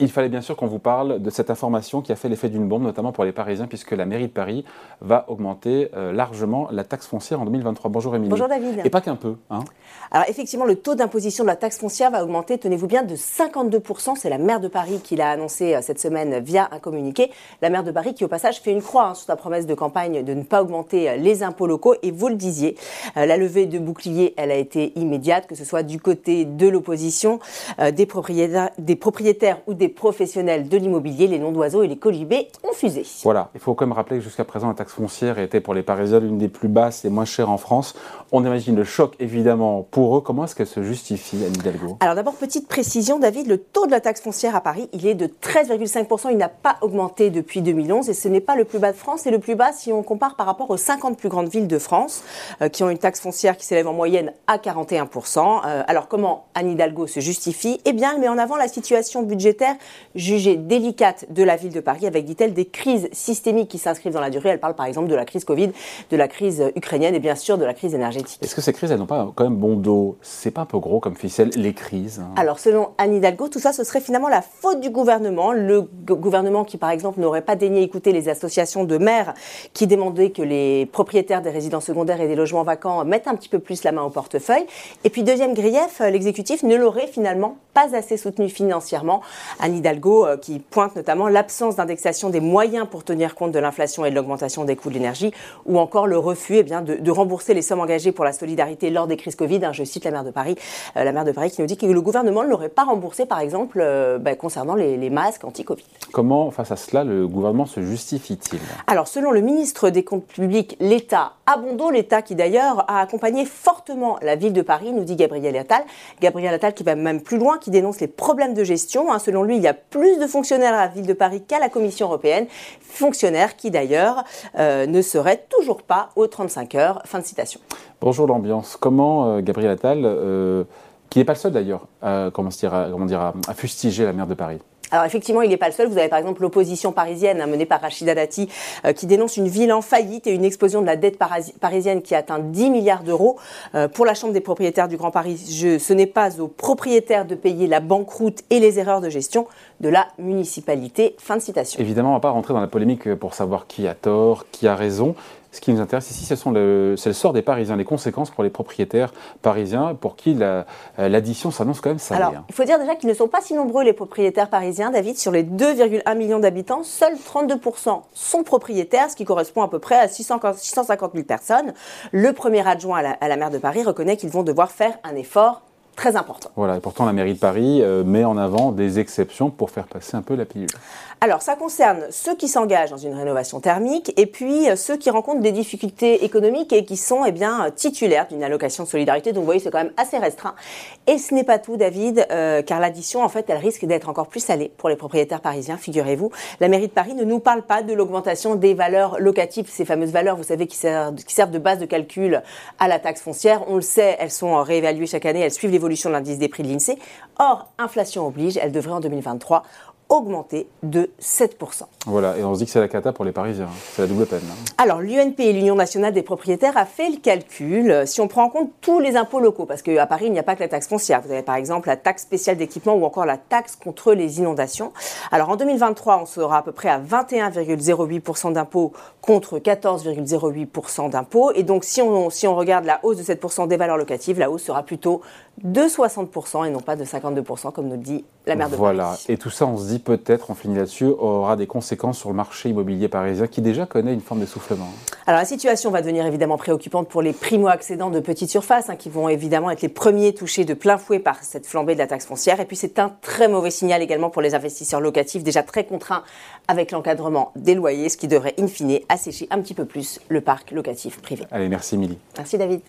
Il fallait bien sûr qu'on vous parle de cette information qui a fait l'effet d'une bombe, notamment pour les Parisiens, puisque la mairie de Paris va augmenter euh, largement la taxe foncière en 2023. Bonjour Émilie. Bonjour David. Et pas qu'un peu. Hein. Alors effectivement, le taux d'imposition de la taxe foncière va augmenter, tenez-vous bien, de 52%. C'est la maire de Paris qui l'a annoncé euh, cette semaine via un communiqué. La maire de Paris qui, au passage, fait une croix hein, sur sa promesse de campagne de ne pas augmenter euh, les impôts locaux. Et vous le disiez, la levée de bouclier, elle a été immédiate, que ce soit du côté de l'opposition, des, propriétaires, des propriétaires ou des professionnels de l'immobilier, les noms d'oiseaux et les colibés ont fusé. Voilà, il faut quand même rappeler que jusqu'à présent, la taxe foncière était pour les Parisiens l'une des plus basses et moins chères en France. On imagine le choc évidemment pour eux. Comment est-ce qu'elle se justifie, Anne Hidalgo? Alors d'abord, petite précision, David, le taux de la taxe foncière à Paris, il est de 13,5%. Il n'a pas augmenté depuis 2011 et ce n'est pas le plus bas de France, c'est le plus bas si on compare par rapport aux 50 plus grandes villes de France euh, qui ont une taxe foncière qui s'élève en moyenne à 41%. Euh, alors comment Anne Hidalgo se justifie? Eh bien, elle met en avant la situation budgétaire jugée délicate de la ville de Paris avec, dit-elle, des crises systémiques qui s'inscrivent dans la durée. Elle parle par exemple de la crise Covid, de la crise ukrainienne et bien sûr de la crise énergétique. Est-ce que ces crises, elles n'ont pas quand même bon dos? C'est pas un peu gros comme ficelle, les crises hein? Alors, selon Anne Hidalgo, tout ça, ce serait finalement la faute du gouvernement. Le gouvernement qui, par exemple, n'aurait pas daigné écouter les associations de maires qui demandaient que les propriétaires des résidences secondaires et des logements vacants mettent un petit peu plus la main au portefeuille. Et puis, deuxième grief, l'exécutif ne l'aurait finalement pas assez soutenu financièrement. Anne Hidalgo euh, qui pointe notamment l'absence d'indexation des moyens pour tenir compte de l'inflation et de l'augmentation des coûts de l'énergie, ou encore le refus eh bien, de, rembourser les sommes engagées pour la solidarité lors des crises Covid. Hein, je cite la maire de Paris, euh, la maire de Paris qui nous dit que le gouvernement ne l'aurait pas remboursé, par exemple, euh, ben, concernant les, les masques anti-Covid. Comment, face à cela, le gouvernement se justifie-t-il? Alors, selon le ministre des Comptes publics, l'État Abondo, l'État qui d'ailleurs a accompagné fortement la ville de Paris, nous dit Gabriel Attal. Gabriel Attal qui va même plus loin, qui dénonce les problèmes de gestion. Hein. Selon lui, il y a plus de fonctionnaires à la ville de Paris qu'à la Commission européenne. Fonctionnaires qui d'ailleurs euh, ne seraient toujours pas aux 35 heures. Fin de citation. Bonjour l'ambiance. Comment euh, Gabriel Attal, euh, qui n'est pas le seul d'ailleurs, comment, à fustiger la maire de Paris? Alors effectivement, il n'est pas le seul. Vous avez par exemple l'opposition parisienne hein, menée par Rachida Dati euh, qui dénonce une ville en faillite et une explosion de la dette parisienne qui atteint 10 milliards d'euros. Euh, pour la Chambre des propriétaires du Grand Paris, je, ce n'est pas aux propriétaires de payer la banqueroute et les erreurs de gestion de la municipalité. Fin de citation. Évidemment, on ne va pas rentrer dans la polémique pour savoir qui a tort, qui a raison. Ce qui nous intéresse ici, c'est le, le, sort des Parisiens, les conséquences pour les propriétaires parisiens, pour qui euh, l'addition s'annonce quand même salée. Alors, hein. il faut dire déjà qu'ils ne sont pas si nombreux, les propriétaires parisiens. David, sur les 2,1 millions d'habitants, seuls 32% sont propriétaires, ce qui correspond à peu près à 650 000 personnes. Le premier adjoint à la, à la maire de Paris reconnaît qu'ils vont devoir faire un effort très important. Voilà, et pourtant la mairie de Paris euh, met en avant des exceptions pour faire passer un peu la pilule. Alors, ça concerne ceux qui s'engagent dans une rénovation thermique et puis euh, ceux qui rencontrent des difficultés économiques et qui sont eh bien, titulaires d'une allocation de solidarité. Donc, vous voyez, c'est quand même assez restreint. Et ce n'est pas tout, David, euh, car l'addition, en fait, elle risque d'être encore plus salée pour les propriétaires parisiens, figurez-vous. La mairie de Paris ne nous parle pas de l'augmentation des valeurs locatives, ces fameuses valeurs, vous savez, qui servent, qui servent de base de calcul à la taxe foncière. On le sait, elles sont réévaluées chaque année, elles suivent de l'indice des prix de l'INSEE. Or, inflation oblige, elle devrait en 2023 augmenté de 7%. Voilà, et on se dit que c'est la cata pour les Parisiens, hein. c'est la double peine. Hein. Alors l'UNP et l'Union nationale des propriétaires a fait le calcul, si on prend en compte tous les impôts locaux, parce qu'à Paris il n'y a pas que la taxe foncière, vous avez par exemple la taxe spéciale d'équipement ou encore la taxe contre les inondations. Alors en 2023 on sera à peu près à 21,08% d'impôts contre 14,08% d'impôts, et donc si on, si on regarde la hausse de 7% des valeurs locatives, la hausse sera plutôt de 60% et non pas de 52% comme nous le dit la maire de Paris. Voilà, et tout ça on se dit peut-être, on finit là-dessus, aura des conséquences sur le marché immobilier parisien qui déjà connaît une forme d'essoufflement. Alors la situation va devenir évidemment préoccupante pour les primo-accédants de petites surfaces hein, qui vont évidemment être les premiers touchés de plein fouet par cette flambée de la taxe foncière. Et puis c'est un très mauvais signal également pour les investisseurs locatifs déjà très contraints avec l'encadrement des loyers, ce qui devrait in fine assécher un petit peu plus le parc locatif privé. Allez, merci Émilie. Merci David.